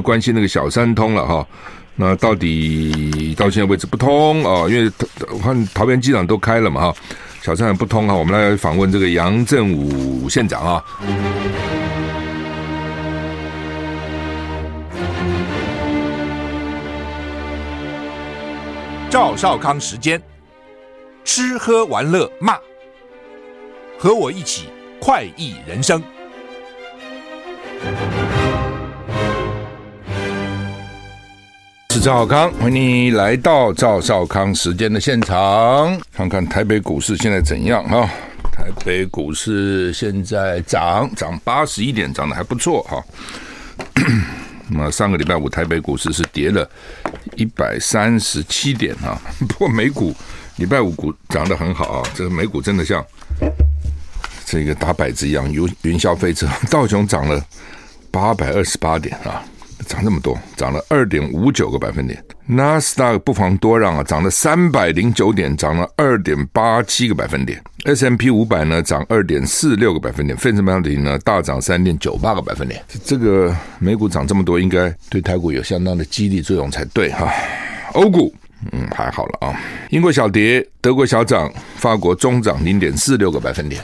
关心那个小三通了哈。那到底到现在为止不通啊？因为我看桃园机场都开了嘛哈，小三还不通哈。我们来访问这个杨振武县长啊。赵少康时间，吃喝玩乐骂，和我一起快意人生。赵少康，欢迎你来到赵少康时间的现场，看看台北股市现在怎样哈？台北股市现在涨涨八十一点，涨得还不错哈。那么上个礼拜五台北股市是跌了一百三十七点啊，不过美股礼拜五股涨得很好啊，这个美股真的像这个打摆子一样，云云霄飞车，道琼涨了八百二十八点啊。涨这么多，涨了二点五九个百分点。纳斯达克不妨多让啊，涨了三百零九点，涨了二点八七个百分点。S M P 五百呢，涨二点四六个百分点。费城半导体呢，大涨三点九八个百分点。这个美股涨这么多，应该对台股有相当的激励作用才对哈。欧股嗯还好了啊，英国小跌，德国小涨，法国中涨零点四六个百分点，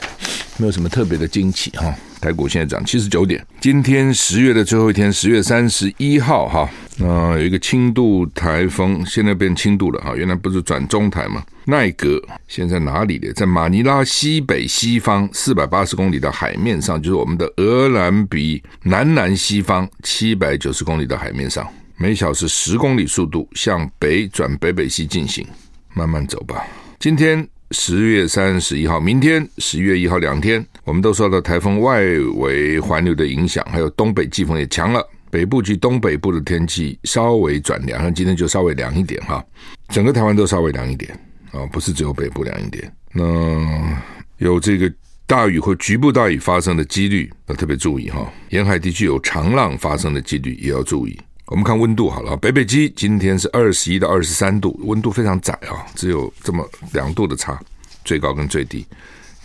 没有什么特别的惊奇哈。台股现在涨七十九点，今天十月的最后一天，十月三十一号哈，那有一个轻度台风，现在变轻度了哈，原来不是转中台吗？奈格现在哪里的？在马尼拉西北西方四百八十公里的海面上，就是我们的鹅銮鼻南南西方七百九十公里的海面上，每小时十公里速度向北转北北西进行，慢慢走吧。今天。十月三十一号，明天十月一号两天，我们都受到台风外围环流的影响，还有东北季风也强了，北部及东北部的天气稍微转凉，像今天就稍微凉一点哈，整个台湾都稍微凉一点啊，不是只有北部凉一点。那有这个大雨或局部大雨发生的几率要特别注意哈，沿海地区有长浪发生的几率也要注意。我们看温度好了，北北基今天是二十一到二十三度，温度非常窄啊，只有这么两度的差，最高跟最低。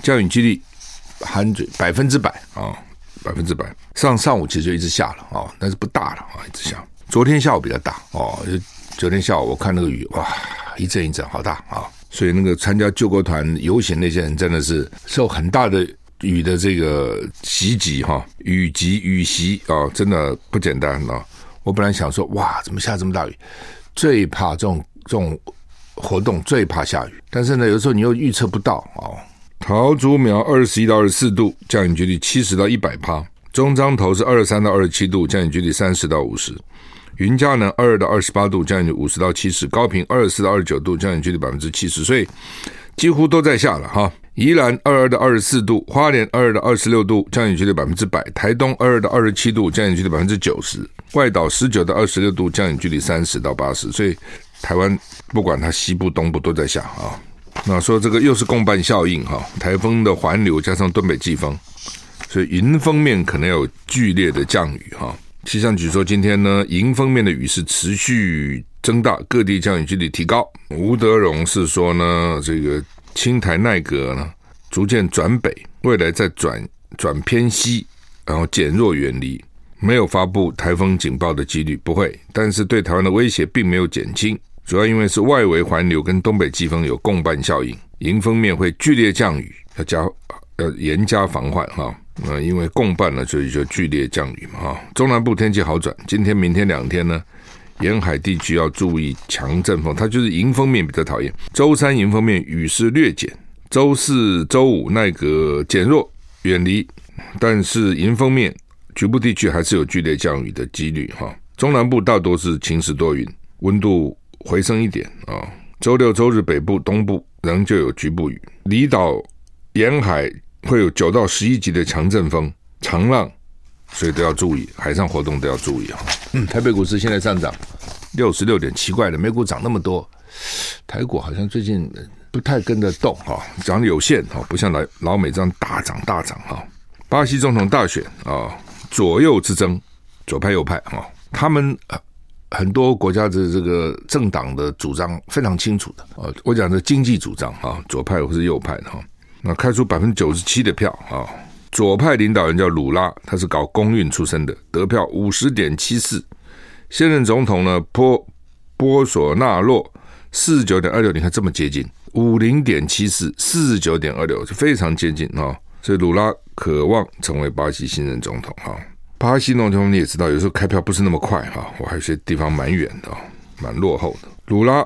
降雨几率含嘴百分之百啊，百分之百。上上午其实就一直下了啊，但是不大了啊，一直下。昨天下午比较大哦，昨天下午我看那个雨哇，一阵一阵好大啊，所以那个参加救国团游行那些人真的是受很大的雨的这个袭击哈，雨击雨袭啊，真的不简单啊。我本来想说，哇，怎么下这么大雨？最怕这种这种活动，最怕下雨。但是呢，有时候你又预测不到哦。桃竹苗二十一到二十四度，降雨几率七十到一百趴；中彰投是二十三到二十七度，降雨几率三十到五十；云嘉南二二到二十八度，降雨五十到七十；高屏二十四到二十九度，降雨几率百分之七十。所以几乎都在下了哈。宜兰二二到二十四度，花莲二二到二十六度，降雨几率百分之百；台东二二到二十七度，降雨几率百分之九十；外岛十九到二十六度，降雨几率三十到八十。所以台湾不管它西部、东部都在下啊。那说这个又是共伴效应哈，台风的环流加上东北季风，所以迎风面可能有剧烈的降雨哈。气象局说今天呢，迎风面的雨势持续增大，各地降雨几率提高。吴德荣是说呢，这个。青台奈格呢，逐渐转北，未来再转转偏西，然后减弱远离，没有发布台风警报的几率不会，但是对台湾的威胁并没有减轻，主要因为是外围环流跟东北季风有共伴效应，迎风面会剧烈降雨，要加要严加防范哈。那因为共伴呢，所以就剧烈降雨嘛哈。中南部天气好转，今天明天两天呢。沿海地区要注意强阵风，它就是迎风面比较讨厌。周三迎风面雨势略减，周四、周五奈格减弱远离，但是迎风面局部地区还是有剧烈降雨的几率哈。中南部大多是晴时多云，温度回升一点啊。周六、周日北部、东部仍旧有局部雨，离岛沿海会有九到十一级的强阵风、长浪。所以都要注意，海上活动都要注意啊。嗯，台北股市现在上涨六十六点，奇怪的，美股涨那么多，台股好像最近不太跟得动哈，涨有限哈，不像老老美这样大涨大涨哈。巴西总统大选啊，左右之争，左派右派啊，他们很多国家的这个政党的主张非常清楚的啊。我讲的经济主张啊，左派或是右派的哈，那开出百分之九十七的票啊。左派领导人叫鲁拉，他是搞公运出身的，得票五十点七四，现任总统呢波波索纳洛四十九点二六，你看这么接近，五零点七四，四十九点二六，就非常接近啊。所以鲁拉渴望成为巴西新任总统哈。巴西总统你也知道，有时候开票不是那么快哈，我还有些地方蛮远的，蛮落后的。鲁拉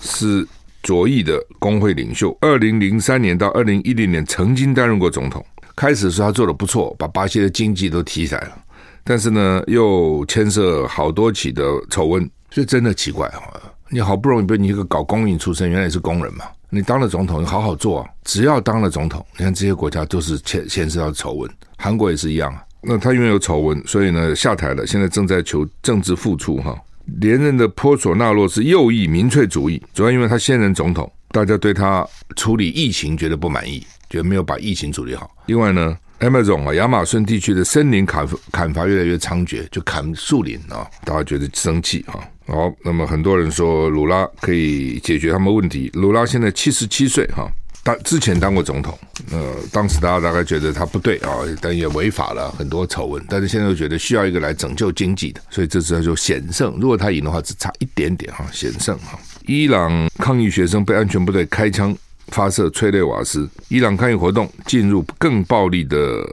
是左翼的工会领袖，二零零三年到二零一零年曾经担任过总统。开始的时候他做的不错，把巴西的经济都提起来了，但是呢，又牵涉好多起的丑闻，所以真的奇怪哈。你好不容易被你一个搞公营出身，原来是工人嘛。你当了总统，你好好做啊！只要当了总统，你看这些国家都是牵牵涉到丑闻，韩国也是一样啊。那他因为有丑闻，所以呢下台了，现在正在求政治复出哈。连任的波索纳洛是右翼民粹主义，主要因为他现任总统，大家对他处理疫情觉得不满意，觉得没有把疫情处理好。另外呢，Amazon 啊，亚马逊地区的森林砍砍伐越来越猖獗，就砍树林啊，大家觉得生气啊。好，那么很多人说鲁拉可以解决他们问题。鲁拉现在七十七岁哈，当之前当过总统，呃，当时大家大概觉得他不对啊，但也违法了很多丑闻，但是现在又觉得需要一个来拯救经济的，所以这次他就险胜。如果他赢的话，只差一点点哈，险胜哈。伊朗抗议学生被安全部队开枪发射催泪瓦斯，伊朗抗议活动进入更暴力的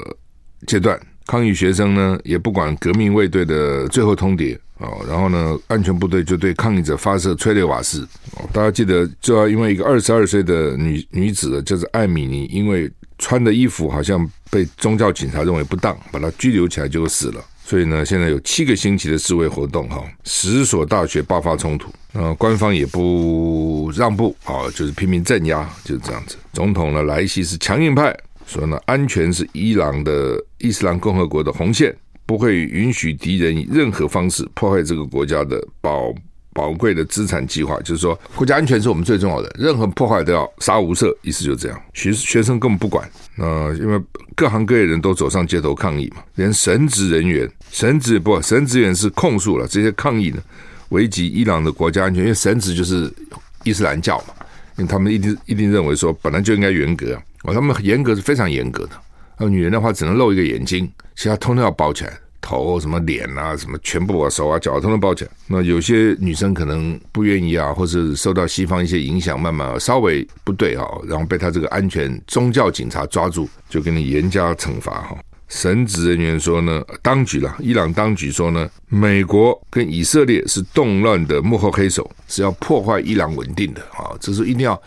阶段，抗议学生呢也不管革命卫队的最后通牒。哦，然后呢，安全部队就对抗议者发射催泪瓦斯。哦，大家记得，就要因为一个二十二岁的女女子，就是艾米尼，因为穿的衣服好像被宗教警察认为不当，把她拘留起来，就死了。所以呢，现在有七个星期的示威活动，哈，十所大学爆发冲突，呃，官方也不让步，啊，就是拼命镇压，就是这样子。总统呢，莱西是强硬派，说呢，安全是伊朗的伊斯兰共和国的红线。不会允许敌人以任何方式破坏这个国家的宝宝贵的资产计划，就是说国家安全是我们最重要的，任何破坏都要杀无赦，意思就是这样。学学生根本不管，呃，因为各行各业人都走上街头抗议嘛，连神职人员、神职不神职员是控诉了这些抗议呢，危及伊朗的国家安全，因为神职就是伊斯兰教嘛，因为他们一定一定认为说本来就应该严格，哦，他们严格是非常严格的。那女人的话只能露一个眼睛，其他通通要包起来，头什么脸啊，什么全部啊，手啊脚通通包起来。那有些女生可能不愿意啊，或是受到西方一些影响，慢慢稍微不对啊，然后被他这个安全宗教警察抓住，就给你严加惩罚哈。神职人员说呢，当局了，伊朗当局说呢，美国跟以色列是动乱的幕后黑手，是要破坏伊朗稳定的啊，这是一定要。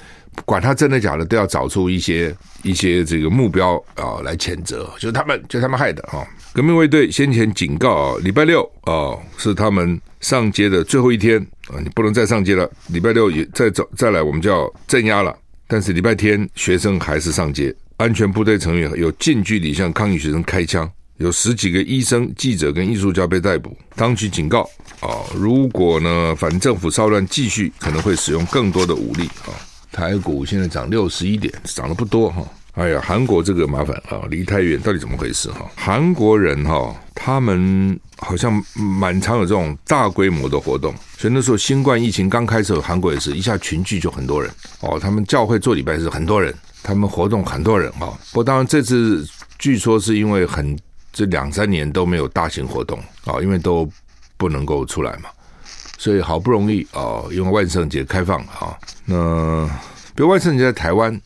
管他真的假的，都要找出一些一些这个目标啊、来谴责，就是他们，就他们害的啊、革命卫队先前警告啊，礼拜六啊、是他们上街的最后一天啊，你不能再上街了。礼拜六也再走再来，我们就要镇压了。但是礼拜天学生还是上街，安全部队成员有近距离向抗议学生开枪，有十几个医生、记者跟艺术家被逮捕。当局警告啊、如果呢反政府骚乱继续，可能会使用更多的武力啊。台股现在涨六十一点，涨得不多哈。哎呀，韩国这个麻烦啊，离太远到底怎么回事哈？韩国人哈，他们好像蛮常有这种大规模的活动。所以那时候新冠疫情刚开始，韩国也是一下群聚就很多人哦。他们教会做礼拜是很多人，他们活动很多人哈。不过当然这次据说是因为很这两三年都没有大型活动啊，因为都不能够出来嘛。所以好不容易啊，因为万圣节开放啊，那比如万圣节在台湾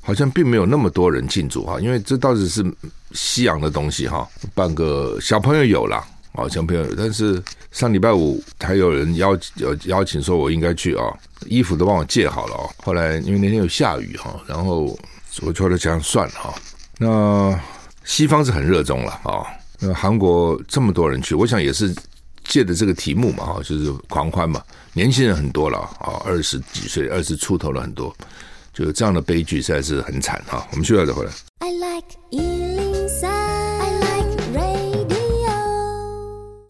好像并没有那么多人庆祝哈，因为这倒是是西洋的东西哈。办个小朋友有了啊，小朋友有，但是上礼拜五还有人邀有邀请说我应该去啊，衣服都帮我借好了哦。后来因为那天有下雨哈，然后我觉得这样算了哈。那西方是很热衷了啊，那韩国这么多人去，我想也是。借的这个题目嘛，哈，就是狂欢嘛，年轻人很多了啊，二十几岁、二十出头了很多，就这样的悲剧实在是很惨哈。我们需要再回来。I like 103, I like radio。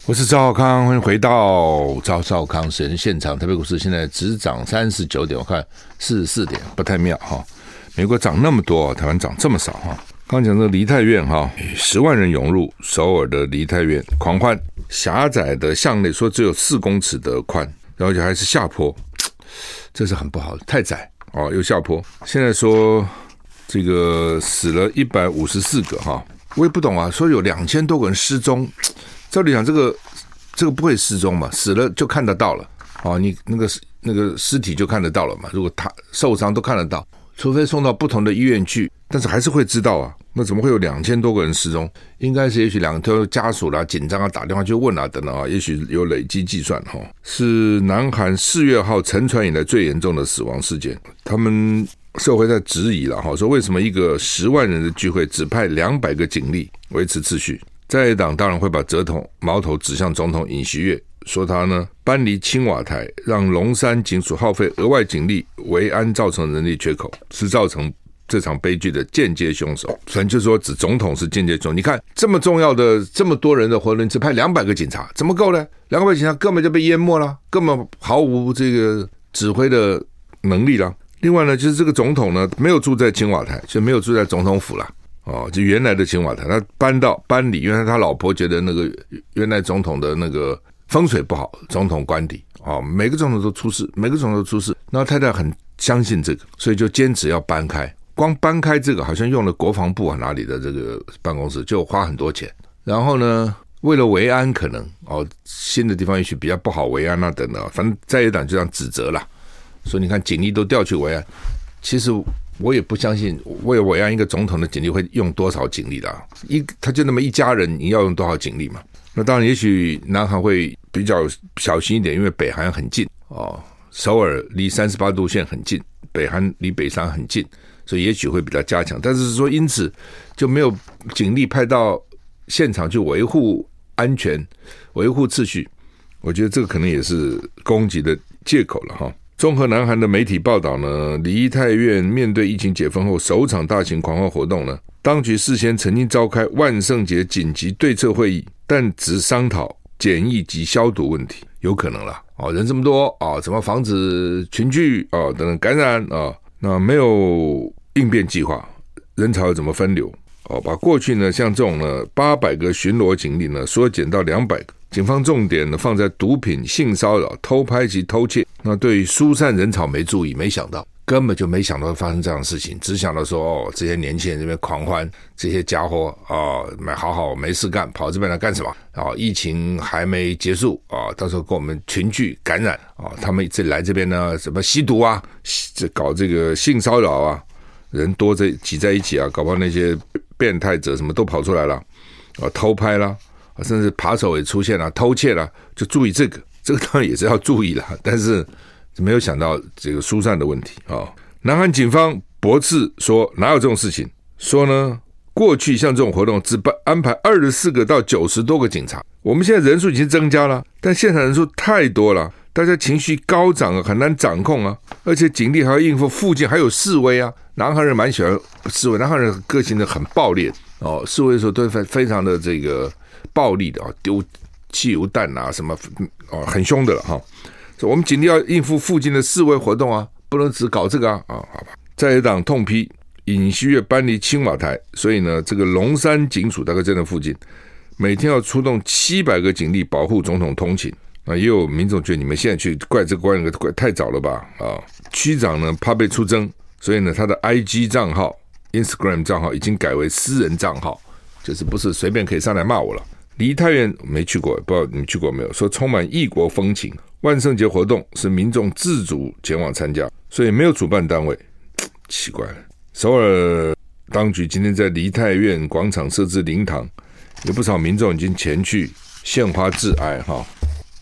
我是赵少康，欢迎回到赵少康时间现场。台北股市现在只涨三十九点，我看四十四点，不太妙哈。美国涨那么多，台湾涨这么少哈。刚讲的梨泰院哈，十万人涌入首尔的梨泰院狂欢。狭窄的巷内说只有四公尺的宽，然后就还是下坡，这是很不好的，太窄哦，又下坡。现在说这个死了一百五十四个哈，我也不懂啊，说有两千多个人失踪。照理讲，这个这个不会失踪嘛？死了就看得到了，哦，你那个那个尸体就看得到了嘛？如果他受伤都看得到，除非送到不同的医院去，但是还是会知道啊。那怎么会有两千多个人失踪？应该是也许两头家属啦紧张啊，打电话去问啊等等啊，也许有累积计算哈。是南韩四月号沉船以来最严重的死亡事件，他们。社会在质疑了哈，说为什么一个十万人的聚会只派两百个警力维持秩序？在野党当然会把折头矛头指向总统尹锡悦，说他呢搬离青瓦台，让龙山警署耗费额外警力维安，造成人力缺口，是造成这场悲剧的间接凶手。反正就说指总统是间接凶手。你看这么重要的这么多人的活动，只派两百个警察，怎么够呢？两百个警察根本就被淹没了，根本毫无这个指挥的能力了。另外呢，就是这个总统呢，没有住在青瓦台，就没有住在总统府了。哦，就原来的青瓦台，他搬到搬离，原来他老婆觉得那个原来总统的那个风水不好，总统官邸。哦，每个总统都出事，每个总统都出事。那太太很相信这个，所以就坚持要搬开。光搬开这个，好像用了国防部啊哪里的这个办公室，就花很多钱。然后呢，为了维安，可能哦新的地方也许比较不好维安啊等等，反正在野党就这样指责了。所以你看，警力都调去维安，其实我也不相信，为维安一个总统的警力会用多少警力的啊？一他就那么一家人，你要用多少警力嘛？那当然，也许南韩会比较小心一点，因为北韩很近哦，首尔离三十八度线很近，北韩离北山很近，所以也许会比较加强。但是说因此就没有警力派到现场去维护安全、维护秩序，我觉得这个可能也是攻击的借口了哈。综合南韩的媒体报道呢，梨泰院面对疫情解封后首场大型狂欢活动呢，当局事先曾经召开万圣节紧急对策会议，但只商讨检疫及消毒问题，有可能了哦，人这么多啊，怎么防止群聚啊等等感染啊？那没有应变计划，人潮怎么分流？哦，把过去呢像这种呢八百个巡逻警力呢缩减到两百个。警方重点呢放在毒品、性骚扰、偷拍及偷窃。那对疏散人潮没注意，没想到，根本就没想到发生这样的事情，只想到说哦，这些年轻人这边狂欢，这些家伙啊，买、哦、好好没事干，跑这边来干什么？啊、哦，疫情还没结束啊、哦，到时候跟我们群聚感染啊、哦，他们这来这边呢，什么吸毒啊，这搞这个性骚扰啊，人多在挤在一起啊，搞不好那些变态者什么都跑出来了啊、偷拍了。甚至扒手也出现了，偷窃了，就注意这个，这个当然也是要注意了，但是没有想到这个疏散的问题啊、南韩警方驳斥说哪有这种事情？说呢，过去像这种活动只安排二十四个到九十多个警察，我们现在人数已经增加了，但现场人数太多了，大家情绪高涨啊，很难掌控啊，而且警力还要应付附近还有示威啊。南韩人蛮喜欢示威，南韩人个性的很暴烈哦，示威的时候都非非常的这个。暴力的啊，丢汽油弹啊，什么哦，很凶的了哈。我们警力要应付附近的示威活动啊，不能只搞这个啊啊，好吧。在野党痛批尹锡悦搬离青瓦台，所以呢，这个龙山警署大概在那附近，每天要出动七百个警力保护总统通勤。啊，也有民众觉得你们现在去怪这个怪那个怪太早了吧？啊，区长呢怕被出征，所以呢，他的 IG 账号、Instagram 账号已经改为私人账号，就是不是随便可以上来骂我了。梨泰院没去过，不知道你们去过没有？说充满异国风情，万圣节活动是民众自主前往参加，所以没有主办单位。奇怪了，首尔当局今天在梨泰院广场设置灵堂，有不少民众已经前去献花致哀。哈，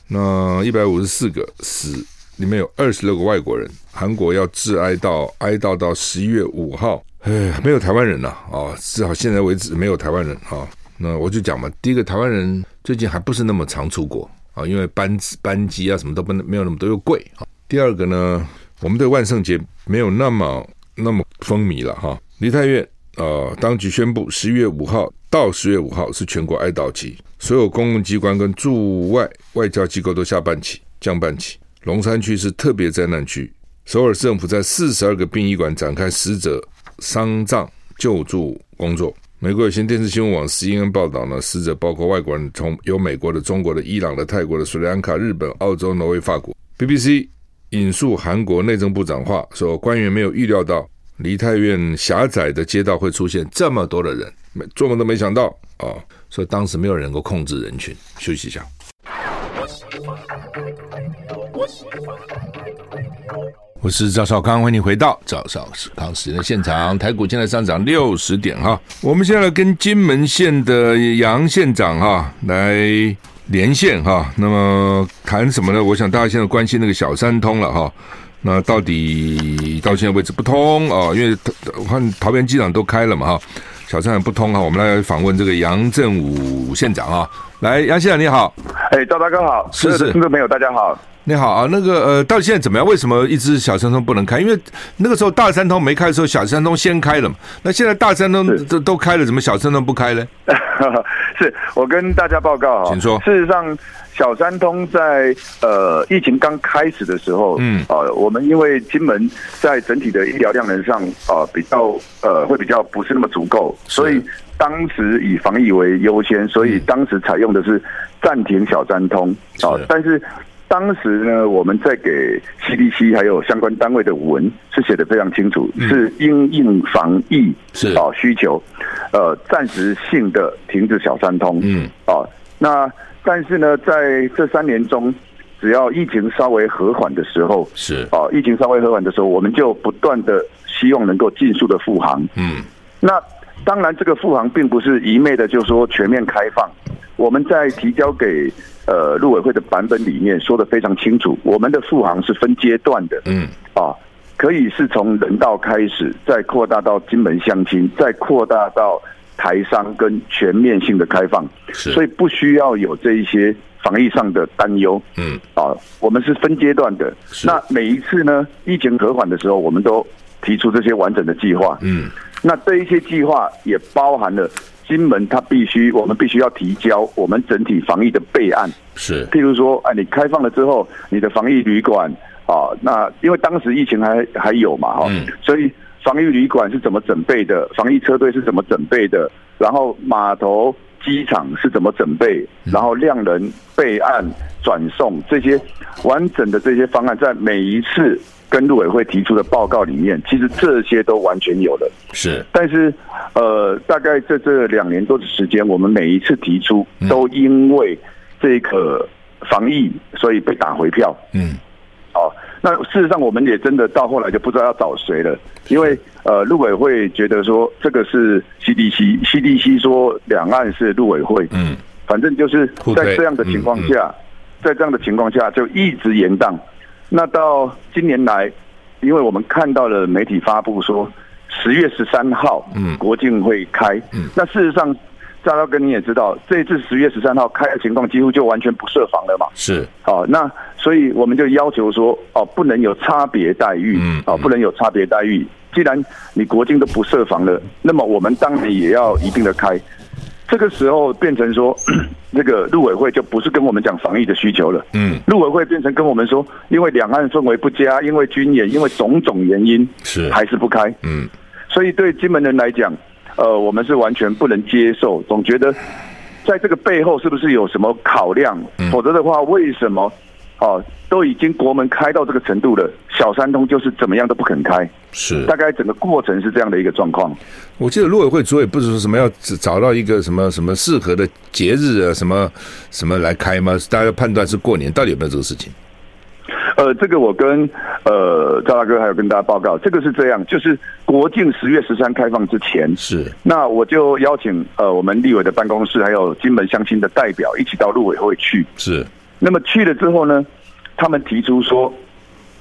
那一百五十四个死，里面有二十六个外国人。韩国要致哀到哀悼到十一月五号，哎，没有台湾人呐，啊，至少现在为止没有台湾人啊。那我就讲嘛，第一个台湾人最近还不是那么常出国啊，因为班班机啊什么都不能没有那么多又贵啊。第二个呢，我们对万圣节没有那么那么风靡了哈。梨泰院呃，当局宣布十一月五号到十月五号是全国哀悼期，所有公共机关跟驻外外交机构都下半旗降半旗。龙山区是特别灾难区，首尔市政府在四十二个殡仪馆展开死者丧葬救助工作。美国有线电视新闻网 CNN 报道呢，死者包括外国人，从有美国的、中国的、伊朗的、泰国的、斯里兰卡、日本、澳洲、挪威、法国。BBC 引述韩国内政部长话说，官员没有预料到梨泰院狭窄的街道会出现这么多的人，没做梦都没想到啊！所以当时没有人能够控制人群。休息一下。我是赵少康，欢迎你回到赵少康时间的现场。台股现在上涨六十点哈，我们现在来跟金门县的杨县长哈来连线哈。那么谈什么呢？我想大家现在关心那个小三通了哈。那到底到现在为止不通啊？因为我看桃园机场都开了嘛哈，小三通不通哈。我们来访问这个杨振武县长啊。来，杨县长你好。哎，赵大哥好。是是，听众朋友大家好。你好啊，那个呃，到底现在怎么样？为什么一直小三通不能开？因为那个时候大三通没开的时候，小三通先开了嘛。那现在大三通都都开了，怎么小三通不开呢？是我跟大家报告啊，请说。事实上，小三通在呃疫情刚开始的时候，嗯啊、呃，我们因为金门在整体的医疗量能上啊、呃、比较呃会比较不是那么足够，所以当时以防疫为优先，所以当时采用的是暂停小三通啊、呃，但是。当时呢，我们在给 CDC 还有相关单位的文是写的非常清楚，嗯、是因应防疫是啊需求，呃，暂时性的停止小三通。嗯啊，那但是呢，在这三年中，只要疫情稍微和缓的时候，是啊，疫情稍微和缓的时候，我们就不断的希望能够尽速的复航。嗯，那当然，这个复航并不是一昧的，就是说全面开放。我们在提交给呃陆委会的版本里面说的非常清楚，我们的复航是分阶段的，嗯，啊，可以是从人道开始，再扩大到金门乡亲，再扩大到台商跟全面性的开放，所以不需要有这一些防疫上的担忧，嗯，啊，我们是分阶段的，那每一次呢，疫情和缓的时候，我们都提出这些完整的计划，嗯，那这一些计划也包含了。金门，它必须，我们必须要提交我们整体防疫的备案。是，譬如说，哎，你开放了之后，你的防疫旅馆啊，那因为当时疫情还还有嘛，哈，所以防疫旅馆是怎么准备的？防疫车队是怎么准备的？然后码头、机场是怎么准备？然后量人备案、转送这些完整的这些方案，在每一次。跟陆委会提出的报告里面，其实这些都完全有了。是，但是，呃，大概在这两年多的时间，我们每一次提出，都因为这个防疫，所以被打回票。嗯，好，那事实上，我们也真的到后来就不知道要找谁了，因为呃，陆委会觉得说这个是 CDC，CDC 说两岸是陆委会。嗯，反正就是在这样的情况下，在这样的情况下，就一直延宕。那到今年来，因为我们看到了媒体发布说十月十三号，嗯，国境会开，嗯，那事实上，赵大哥你也知道，这一次十月十三号开的情况几乎就完全不设防了嘛，是，好，那所以我们就要求说，哦，不能有差别待遇，嗯，哦，不能有差别待遇。既然你国境都不设防了，那么我们当然也要一定的开。这个时候变成说，那个陆委会就不是跟我们讲防疫的需求了。嗯，陆委会变成跟我们说，因为两岸氛围不佳，因为军演，因为种种原因，是还是不开。嗯，所以对金门人来讲，呃，我们是完全不能接受，总觉得在这个背后是不是有什么考量？否则的话，为什么？哦，都已经国门开到这个程度了，小三通就是怎么样都不肯开，是大概整个过程是这样的一个状况。我记得陆委会主委不是说什么要找到一个什么什么适合的节日啊，什么什么来开吗？大家判断是过年，到底有没有这个事情？呃，这个我跟呃赵大哥还有跟大家报告，这个是这样，就是国境十月十三开放之前是，那我就邀请呃我们立委的办公室还有金门乡亲的代表一起到陆委会去是。那么去了之后呢，他们提出说，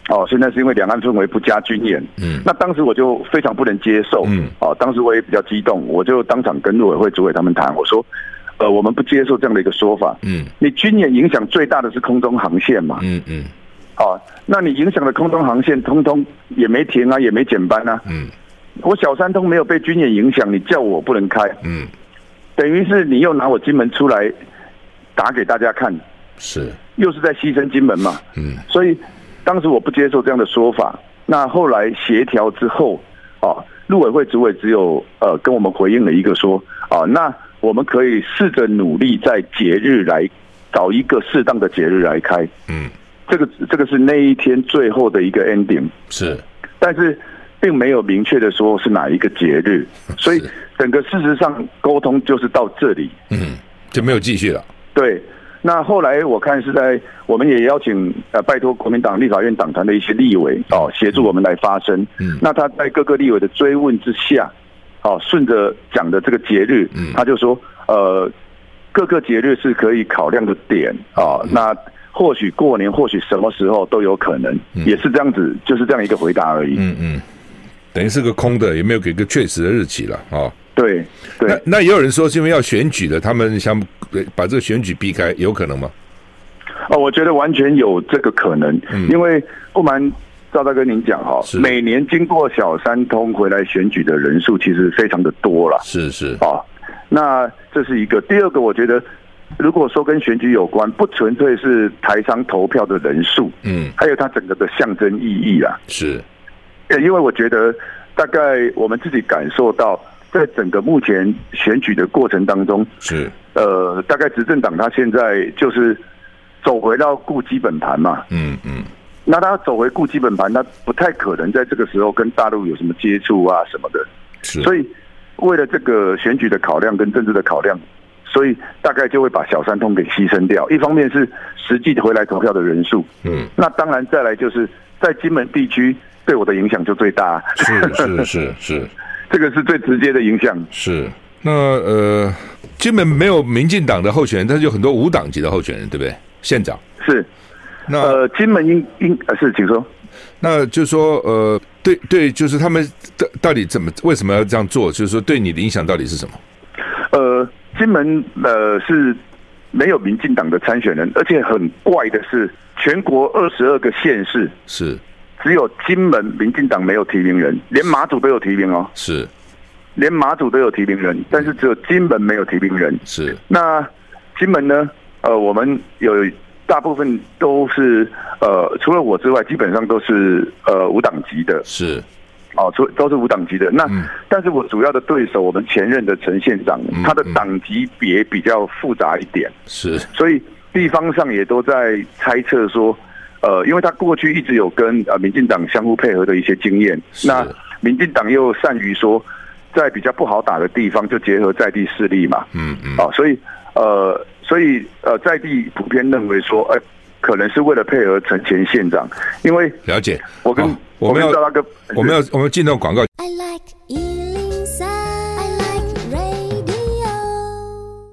哦，现在是因为两岸氛围不佳，军演。嗯，那当时我就非常不能接受。嗯，哦，当时我也比较激动，我就当场跟陆委会主委他们谈，我说，呃，我们不接受这样的一个说法。嗯，你军演影响最大的是空中航线嘛。嗯嗯，哦，那你影响的空中航线，通通也没停啊，也没减班啊。嗯，我小三通没有被军演影响，你叫我不能开。嗯，等于是你又拿我金门出来打给大家看。是，又是在牺牲金门嘛？嗯，所以当时我不接受这样的说法。那后来协调之后，啊，陆委会主委只有呃跟我们回应了一个说，啊，那我们可以试着努力在节日来找一个适当的节日来开。嗯，这个这个是那一天最后的一个 ending。是，但是并没有明确的说是哪一个节日，所以整个事实上沟通就是到这里。嗯，就没有继续了。对。那后来我看是在，我们也邀请呃，拜托国民党立法院党团的一些立委哦，协助我们来发声。嗯，那他在各个立委的追问之下，哦，顺着讲的这个节日，嗯，他就说，呃，各个节日是可以考量的点啊，哦，那或许过年，或许什么时候都有可能，也是这样子，就是这样一个回答而已。嗯嗯，等于是个空的，也没有给个确实的日期了啊。对，对，那那也有人说是因为要选举的，他们想把这个选举避开，有可能吗？哦，我觉得完全有这个可能，嗯、因为不瞒赵大哥您讲哈，是每年经过小三通回来选举的人数其实非常的多了，是是啊，那这是一个。第二个，我觉得如果说跟选举有关，不纯粹是台商投票的人数，嗯，还有它整个的象征意义啦，是，因为我觉得大概我们自己感受到。在整个目前选举的过程当中，是。呃，大概执政党他现在就是走回到固基本盘嘛，嗯嗯，那他走回固基本盘，他不太可能在这个时候跟大陆有什么接触啊什么的，是，所以为了这个选举的考量跟政治的考量，所以大概就会把小三通给牺牲掉。一方面是实际回来投票的人数，嗯，那当然再来就是在金门地区对我的影响就最大，是是是是。这个是最直接的影响。是，那呃，金门没有民进党的候选人，但是有很多无党籍的候选人，对不对？县长是，那呃，金门应应呃是，请说。那就是说呃，对对，就是他们到到底怎么为什么要这样做？就是说对你的影响到底是什么？呃，金门呃是没有民进党的参选人，而且很怪的是，全国二十二个县市是。只有金门民进党没有提名人，连马祖都有提名哦。是，连马祖都有提名人，但是只有金门没有提名人。是，那金门呢？呃，我们有大部分都是呃，除了我之外，基本上都是呃无党籍的。是，哦，除都是无党籍的。那，嗯、但是我主要的对手，我们前任的陈县长，嗯、他的党级别比较复杂一点。是，所以地方上也都在猜测说。呃，因为他过去一直有跟呃民进党相互配合的一些经验，那民进党又善于说，在比较不好打的地方就结合在地势力嘛，嗯嗯，啊，所以呃，所以呃，在地普遍认为说，哎，可能是为了配合陈前县长，因为了解，我跟我们要那个，我们要我们进到广告。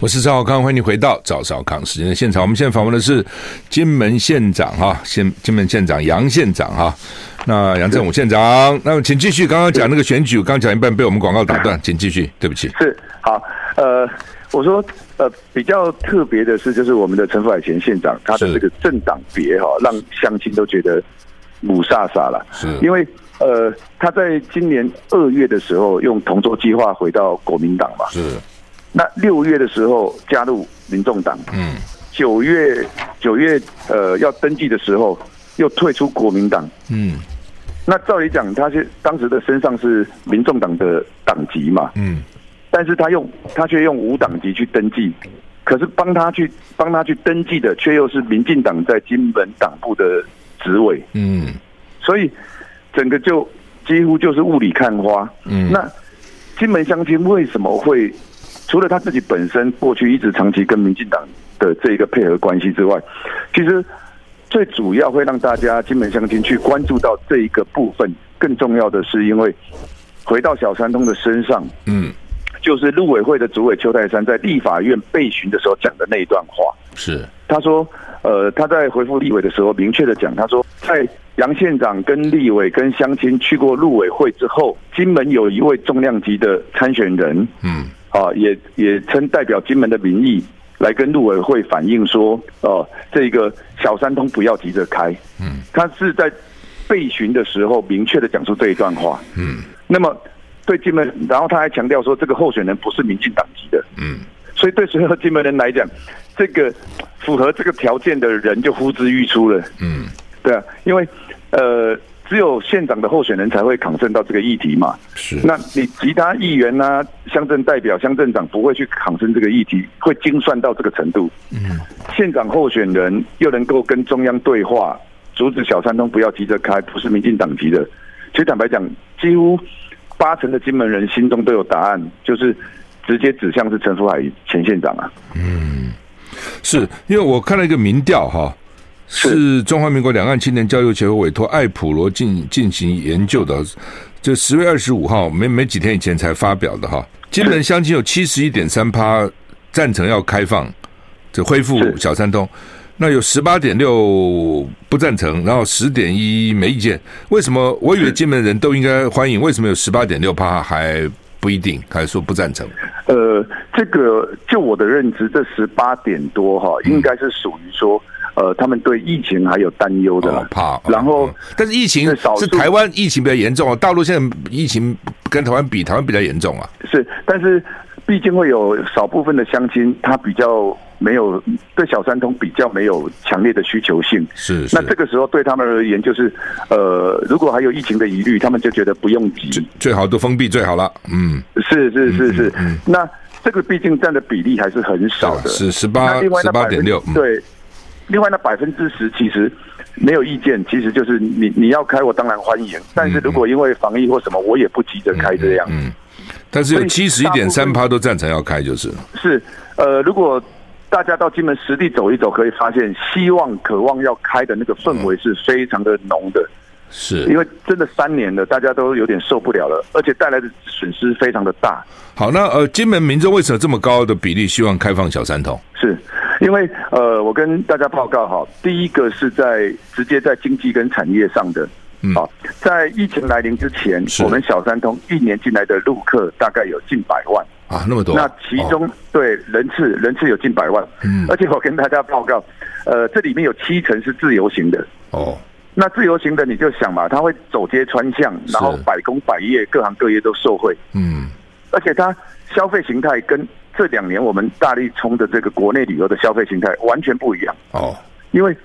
我是赵少康，欢迎你回到赵少康时间的现场。我们现在访问的是金门县长哈，县金门县长杨县长哈。那杨振武县长，那么请继续刚刚讲那个选举，我刚讲一半被我们广告打断，请继续，对不起。是好，呃，我说呃比较特别的是，就是我们的陈福海前县长，他的这个政党别哈，让乡亲都觉得母煞煞了，是因为呃他在今年二月的时候用同舟计划回到国民党嘛，是。那六月的时候加入民众党，嗯，九月九月呃要登记的时候又退出国民党，嗯，那照理讲他是当时的身上是民众党的党籍嘛，嗯，但是他用他却用无党籍去登记，可是帮他去帮他去登记的却又是民进党在金门党部的职位，嗯，所以整个就几乎就是雾里看花，嗯，那金门乡亲为什么会？除了他自己本身过去一直长期跟民进党的这一个配合关系之外，其实最主要会让大家金门乡亲去关注到这一个部分，更重要的是因为回到小三通的身上，嗯，就是陆委会的主委邱泰山在立法院被询的时候讲的那一段话，是。他说，呃，他在回复立委的时候明确的讲，他说在杨县长跟立委跟乡亲去过陆委会之后，金门有一位重量级的参选人，嗯。啊，也也称代表金门的民意来跟陆委会反映说，哦，这个小三通不要急着开。嗯，他是在备询的时候明确的讲出这一段话。嗯，那么对金门，然后他还强调说，这个候选人不是民进党籍的。嗯，所以对所有金门人来讲，这个符合这个条件的人就呼之欲出了。嗯，对啊，因为呃。只有县长的候选人才会抗争到这个议题嘛？是。那你其他议员呐、啊、乡镇代表、乡镇长不会去抗争这个议题，会精算到这个程度。嗯。县长候选人又能够跟中央对话，阻止小三通不要急着开，不是民进党籍的。其实坦白讲，几乎八成的金门人心中都有答案，就是直接指向是陈福海前县长啊。嗯。是因为我看了一个民调哈，是中华民国两岸青年交流协会委托艾普罗进进行研究的，就十月二十五号没没几天以前才发表的哈。金门乡亲有七十一点三趴赞成要开放，这恢复小三通。那有十八点六不赞成，然后十点一没意见。为什么？我以为金门人都应该欢迎，为什么有十八点六趴还不一定，还说不赞成？呃，这个就我的认知，这十八点多哈，应该是属于说，呃，他们对疫情还有担忧的，哦、怕。然后，但是疫情是台湾疫情比较严重啊，大陆现在疫情跟台湾比，台湾比较严重啊。是，但是毕竟会有少部分的乡亲，他比较。没有对小三通比较没有强烈的需求性，是，是。那这个时候对他们而言，就是呃，如果还有疫情的疑虑，他们就觉得不用急，最好都封闭最好了。嗯，是是是是。嗯，那这个毕竟占的比例还是很少的，是十八十八点六。对，另外那百分之十其实没有意见，其实就是你你要开，我当然欢迎。但是如果因为防疫或什么，我也不急着开这样。嗯，嗯，但是有七十一点三趴都赞成要开，就是是呃，如果。大家到金门实地走一走，可以发现希望、渴望要开的那个氛围是非常的浓的。是，因为真的三年了，大家都有点受不了了，而且带来的损失非常的大。好，那呃，金门民众为什么这么高的比例希望开放小三通？是因为呃，我跟大家报告哈，第一个是在直接在经济跟产业上的。嗯，好，在疫情来临之前，我们小三通一年进来的陆客大概有近百万。啊，那么多！那其中、哦、对人次人次有近百万，嗯，而且我跟大家报告，呃，这里面有七成是自由行的哦。那自由行的你就想嘛，他会走街串巷，然后百工百业各行各业都受惠，嗯，而且他消费形态跟这两年我们大力冲的这个国内旅游的消费形态完全不一样哦。因为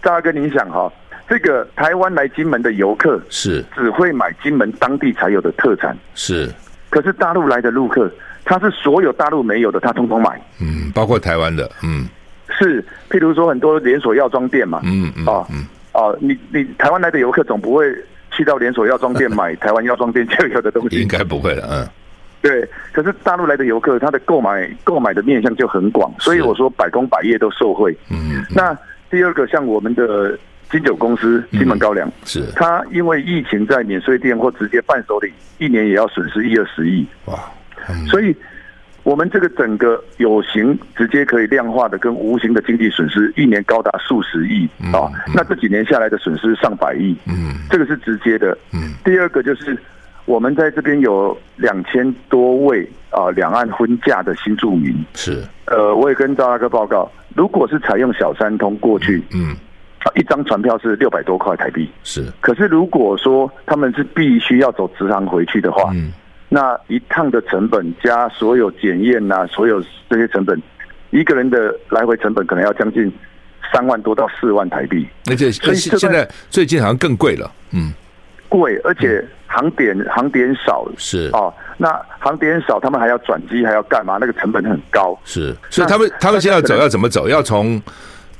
大哥，你想哈，这个台湾来金门的游客是。只会买金门当地才有的特产，是，可是大陆来的陆客。他是所有大陆没有的，他通通买。嗯，包括台湾的，嗯，是，譬如说很多连锁药妆店嘛，嗯嗯，哦嗯哦，你你台湾来的游客总不会去到连锁药妆店买台湾药妆店就有的东西，应该不会的，嗯，对。可是大陆来的游客，他的购买购买的面向就很广，所以我说百工百业都受惠。嗯，那第二个像我们的金酒公司金门高粱，是，他因为疫情在免税店或直接伴手礼，一年也要损失一二十亿，哇。所以，我们这个整个有形直接可以量化的跟无形的经济损失，一年高达数十亿啊！那这几年下来的损失上百亿，嗯，这个是直接的。嗯，第二个就是我们在这边有两千多位啊两岸婚嫁的新住民，是呃，我也跟赵大哥报告，如果是采用小三通过去，嗯，一张船票是六百多块台币，是。可是如果说他们是必须要走直航回去的话，嗯。那一趟的成本加所有检验呐，所有这些成本，一个人的来回成本可能要将近三万多到四万台币。而且所以现在最近好像更贵了，嗯，贵，而且航点航点少是哦，那航点少，他们还要转机，还要干嘛？那个成本很高。是，所以他们他们现在要走要怎么走？要从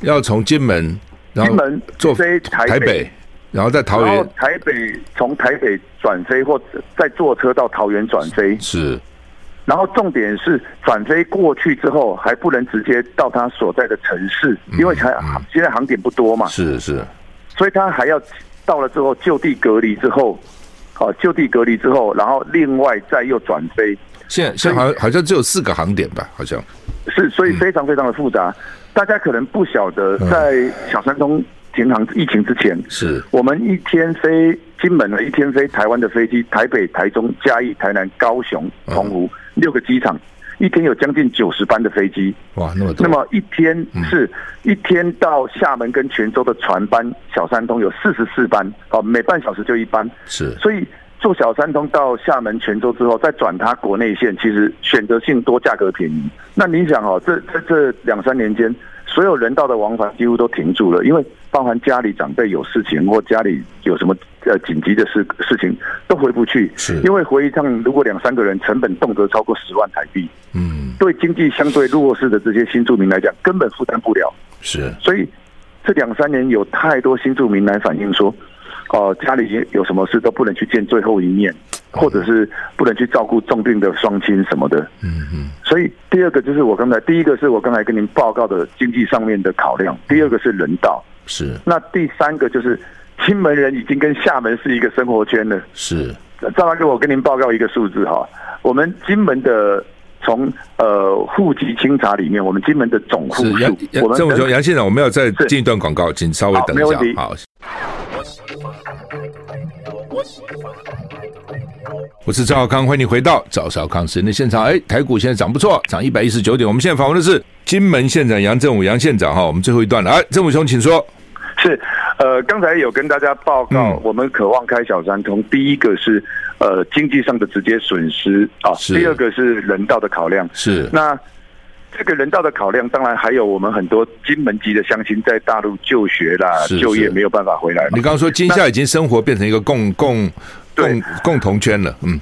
要从金门，然后坐飞台北。然后在桃园，台北从台北转飞，或者再坐车到桃园转飞。是，然后重点是转飞过去之后，还不能直接到他所在的城市，因为才现在航点不多嘛。是是，所以他还要到了之后就地隔离之后，哦，就地隔离之后，然后另外再又转飞。现在现在好像好像只有四个航点吧？好像是，所以非常非常的复杂。大家可能不晓得，在小三通。停航疫情之前，是我们一天飞金门的，一天飞台湾的飞机，台北、台中、嘉义、台南、高雄、澎湖六个机场，一天有将近九十班的飞机。哇，那么多！那么一天是一天到厦门跟泉州的船班，小三通有四十四班，哦，每半小时就一班。是，所以坐小三通到厦门、泉州之后，再转它国内线，其实选择性多，价格便宜。那你想哦，这这这两三年间。所有人道的往返几乎都停住了，因为包含家里长辈有事情或家里有什么呃紧急的事事情都回不去。是，因为回一趟如果两三个人，成本动辄超过十万台币。嗯，对经济相对弱势的这些新住民来讲，根本负担不了。是，所以这两三年有太多新住民来反映说，哦、呃，家里有什么事都不能去见最后一面。或者是不能去照顾重病的双亲什么的。嗯嗯。所以第二个就是我刚才第一个是我刚才跟您报告的经济上面的考量，第二个是人道。是。那第三个就是金门人已经跟厦门是一个生活圈了。是。赵大哥，我跟您报告一个数字哈，我们金门的从呃户籍清查里面，我们金门的总户数，我们郑伟杨县长，我们要再进一段广告，请稍微等一下。没问题。好。我是赵少康，欢迎你回到赵少康时间的现场。哎，台股现在涨不错，涨一百一十九点。我们现在访问的是金门县长杨振武杨县长哈。我们最后一段了，哎，振武兄，请说。是，呃，刚才有跟大家报告，嗯、我们渴望开小三通。第一个是呃经济上的直接损失啊，第二个是人道的考量。是，那这个人道的考量，当然还有我们很多金门籍的乡亲在大陆就学啦、就业没有办法回来。你刚刚说金厦已经生活变成一个共共共共同圈了，嗯，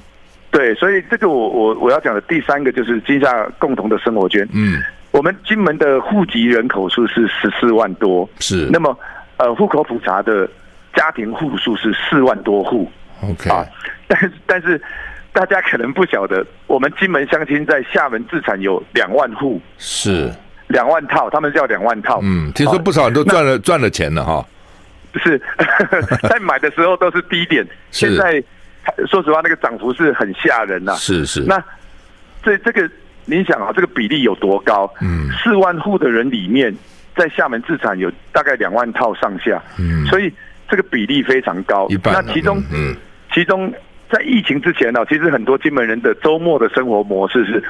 对，所以这个我我我要讲的第三个就是金夏共同的生活圈。嗯，我们金门的户籍人口数是十四万多，是。那么。呃，户口普查的家庭户数是四万多户，OK。啊，但是但是大家可能不晓得，我们金门乡亲在厦门自产有两万户，是。两万套，他们叫两万套，嗯，听说不少人都赚了赚了钱了哈，是 在买的时候都是低点，现在说实话那个涨幅是很吓人呐，是是，那这这个你想啊，这个比例有多高？嗯，四万户的人里面。在厦门自产有大概两万套上下，嗯，所以这个比例非常高。一半那其中，嗯，其中在疫情之前呢，其实很多金门人的周末的生活模式是，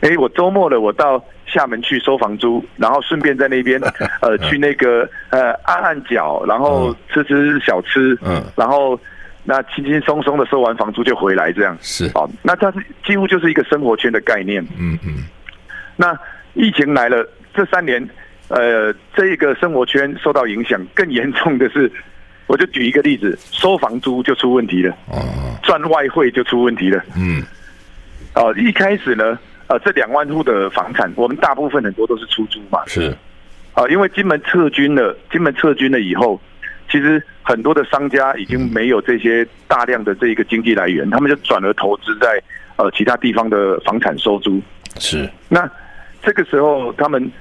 哎，我周末了，我到厦门去收房租，然后顺便在那边，呃，去那个呃按按脚，然后吃吃小吃，嗯，然后那轻轻松松的收完房租就回来，这样是啊，那它是几乎就是一个生活圈的概念，嗯嗯。那疫情来了这三年。呃，这一个生活圈受到影响，更严重的是，我就举一个例子，收房租就出问题了，哦，赚外汇就出问题了，嗯，哦，一开始呢，呃，这两万户的房产，我们大部分很多都是出租嘛，是，啊，因为金门撤军了，金门撤军了以后，其实很多的商家已经没有这些大量的这一个经济来源，他们就转而投资在呃其他地方的房产收租，是，那这个时候他们。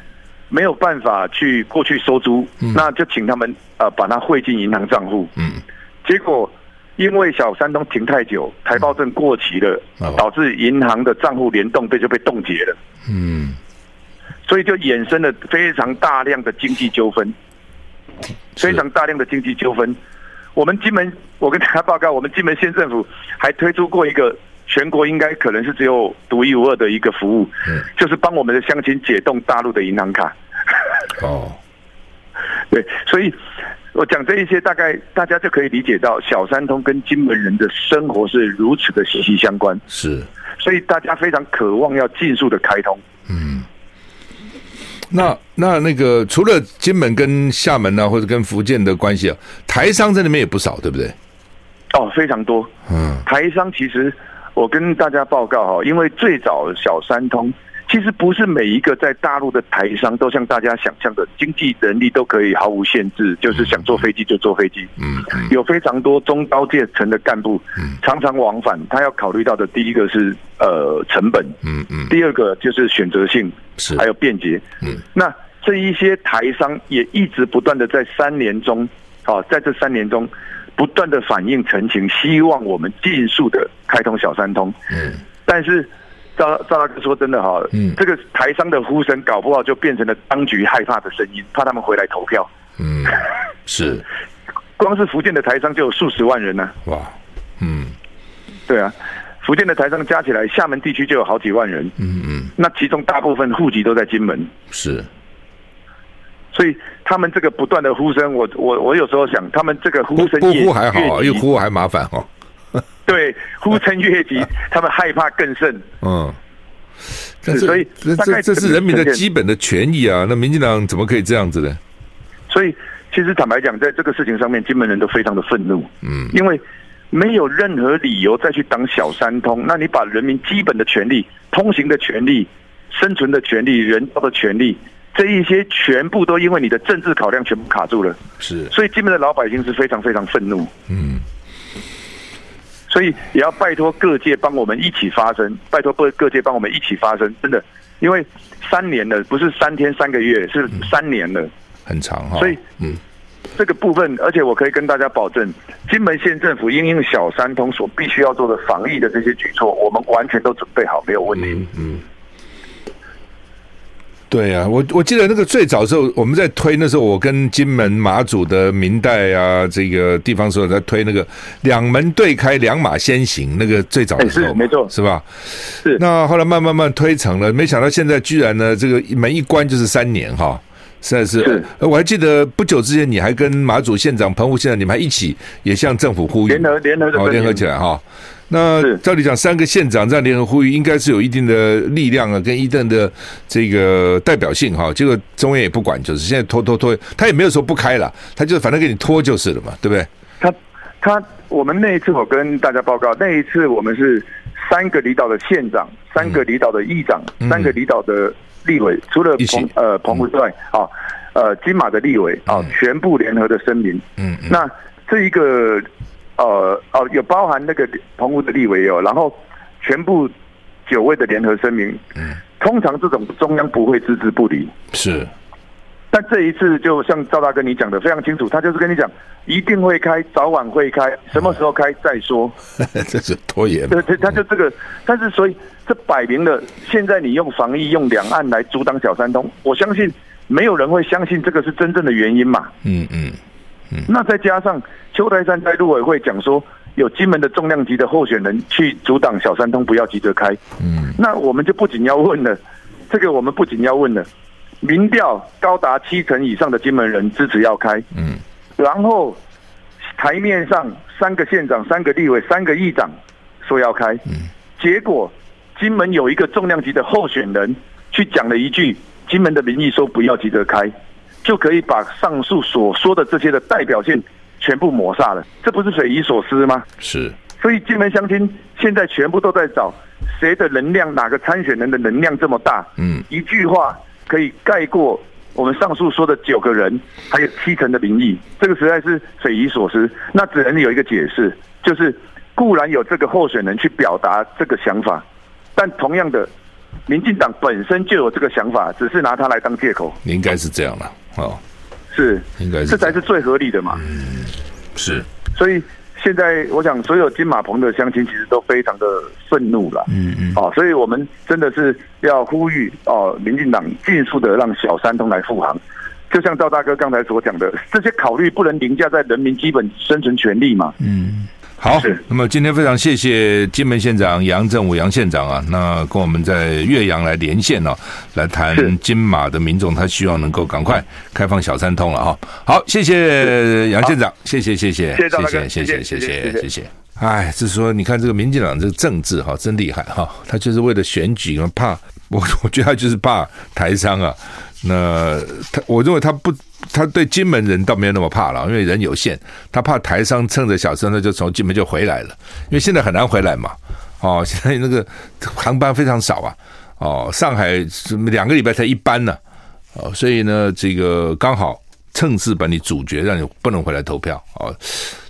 没有办法去过去收租，嗯、那就请他们呃把它汇进银行账户。嗯，结果因为小山东停太久，台胞证过期了，嗯、导致银行的账户联动被就被冻结了。嗯，所以就衍生了非常大量的经济纠纷，非常大量的经济纠纷。我们金门，我跟大家报告，我们金门县政府还推出过一个。全国应该可能是只有独一无二的一个服务，嗯，就是帮我们的乡亲解冻大陆的银行卡。哦，对，所以我讲这一些，大概大家就可以理解到小三通跟金门人的生活是如此的息息相关。是，所以大家非常渴望要尽速的开通。嗯，那那那个除了金门跟厦门啊，或者跟福建的关系啊，台商在那边也不少，对不对？哦，非常多。嗯，台商其实。我跟大家报告哈，因为最早小三通，其实不是每一个在大陆的台商都像大家想象的经济能力都可以毫无限制，就是想坐飞机就坐飞机。嗯，有非常多中高阶层的干部，常常往返。他要考虑到的第一个是呃成本，嗯嗯，第二个就是选择性，是还有便捷。嗯，那这一些台商也一直不断的在三年中，啊，在这三年中。不断的反映陈情，希望我们尽速的开通小三通。嗯，但是赵赵大哥说真的哈，嗯，这个台商的呼声搞不好就变成了当局害怕的声音，怕他们回来投票。嗯，是，光是福建的台商就有数十万人呢。哇，嗯，对啊，福建的台商加起来，厦门地区就有好几万人。嗯嗯，那其中大部分户籍都在金门。是。所以他们这个不断的呼声，我我我有时候想，他们这个呼声不呼还好，一呼还麻烦哦。对，呼声越急，他们害怕更甚。嗯，是所以这这这是人民的基本的权益啊，那民进党怎么可以这样子呢？所以其实坦白讲，在这个事情上面，金门人都非常的愤怒。嗯，因为没有任何理由再去当小三通，那你把人民基本的权利、通行的权利、生存的权利、人道的权利。这一些全部都因为你的政治考量全部卡住了，是，所以金门的老百姓是非常非常愤怒，嗯，所以也要拜托各界帮我们一起发声，拜托各各界帮我们一起发声，真的，因为三年了，不是三天三个月，是三年了，嗯、很长哈。所以，嗯，这个部分，而且我可以跟大家保证，金门县政府因应小三通所必须要做的防疫的这些举措，我们完全都准备好，没有问题。嗯。嗯对啊，我我记得那个最早的时候，我们在推那时候，我跟金门马祖的明代啊，这个地方所有在推那个两门对开，两马先行，那个最早的时候，没错，是吧？是。那后来慢慢慢推成了，没想到现在居然呢，这个门一关就是三年哈，实在是。是。我还记得不久之前，你还跟马祖县长、澎湖县长，你们还一起也向政府呼吁，联合联合好联合起来哈。那照理讲，三个县长这样联合呼吁，应该是有一定的力量啊，跟一定的这个代表性哈。结果中央也不管，就是现在拖拖拖，他也没有说不开了，他就反正给你拖就是了嘛，对不对？他他，我们那一次我跟大家报告，那一次我们是三个离岛的县长，三个离岛的议长，嗯、三个离岛的立委，除了澎呃澎湖之外啊，呃金马的立委啊，嗯、全部联合的声明。嗯，嗯那这一个。呃哦，有包含那个澎湖的立委有，然后全部九位的联合声明。嗯，通常这种中央不会置之不理。是，但这一次就像赵大哥你讲的非常清楚，他就是跟你讲一定会开，早晚会开，什么时候开再说。这是拖延。对对，他就这个，但是所以这摆明了，现在你用防疫用两岸来阻挡小三通，我相信没有人会相信这个是真正的原因嘛。嗯嗯。那再加上邱台山在陆委会讲说，有金门的重量级的候选人去阻挡小三通，不要急着开。嗯，那我们就不仅要问了，这个我们不仅要问了，民调高达七成以上的金门人支持要开。嗯，然后台面上三个县长、三个立委、三个议长说要开。嗯，结果金门有一个重量级的候选人去讲了一句，金门的民意说不要急着开。就可以把上述所说的这些的代表性全部抹煞了，这不是匪夷所思吗？是。所以金门乡亲现在全部都在找谁的能量，哪个参选人的能量这么大？嗯，一句话可以盖过我们上述说的九个人，还有七成的民意，这个实在是匪夷所思。那只能有一个解释，就是固然有这个候选人去表达这个想法，但同样的。民进党本身就有这个想法，只是拿它来当借口。应该是这样了，哦，是，应该是这才是最合理的嘛。嗯，是。所以现在我想，所有金马澎的乡亲其实都非常的愤怒了。嗯嗯。哦，所以我们真的是要呼吁哦，民进党尽速的让小三通来复航。就像赵大哥刚才所讲的，这些考虑不能凌驾在人民基本生存权利嘛。嗯。好，那么今天非常谢谢金门县长杨振武杨县长啊，那跟我们在岳阳来连线哦，来谈金马的民众，他希望能够赶快开放小三通了哈。好，谢谢杨县长，谢谢谢谢谢谢谢谢谢谢谢谢谢。哎，就是说，你看这个民进党这个政治哈，真厉害哈，他就是为了选举，怕我 我觉得他就是怕台商啊。那他，我认为他不。他对金门人倒没有那么怕了，因为人有限。他怕台商趁着小三通就从金门就回来了，因为现在很难回来嘛。哦，现在那个航班非常少啊。哦，上海两个礼拜才一班呢。哦，所以呢，这个刚好趁势把你主角，让你不能回来投票。哦，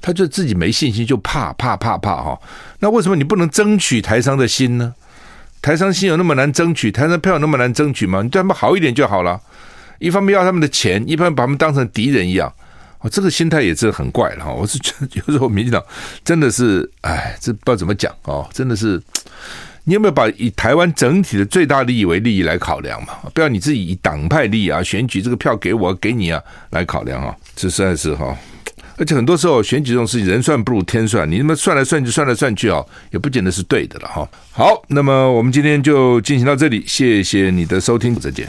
他就自己没信心，就怕怕怕怕哈。那为什么你不能争取台商的心呢？台商心有那么难争取？台商票有那么难争取吗？你对他们好一点就好了。一方面要他们的钱，一方面把他们当成敌人一样，哦，这个心态也是很怪了哈。我是觉得有时候民进党真的是，哎，这不知道怎么讲哦，真的是，你有没有把以台湾整体的最大利益为利益来考量嘛？不要你自己以党派利益啊，选举这个票给我给你啊来考量啊，这实在是哈。而且很多时候选举这种事情，人算不如天算，你那么算来算去，算来算去啊，也不见得是对的了哈。好，那么我们今天就进行到这里，谢谢你的收听，再见。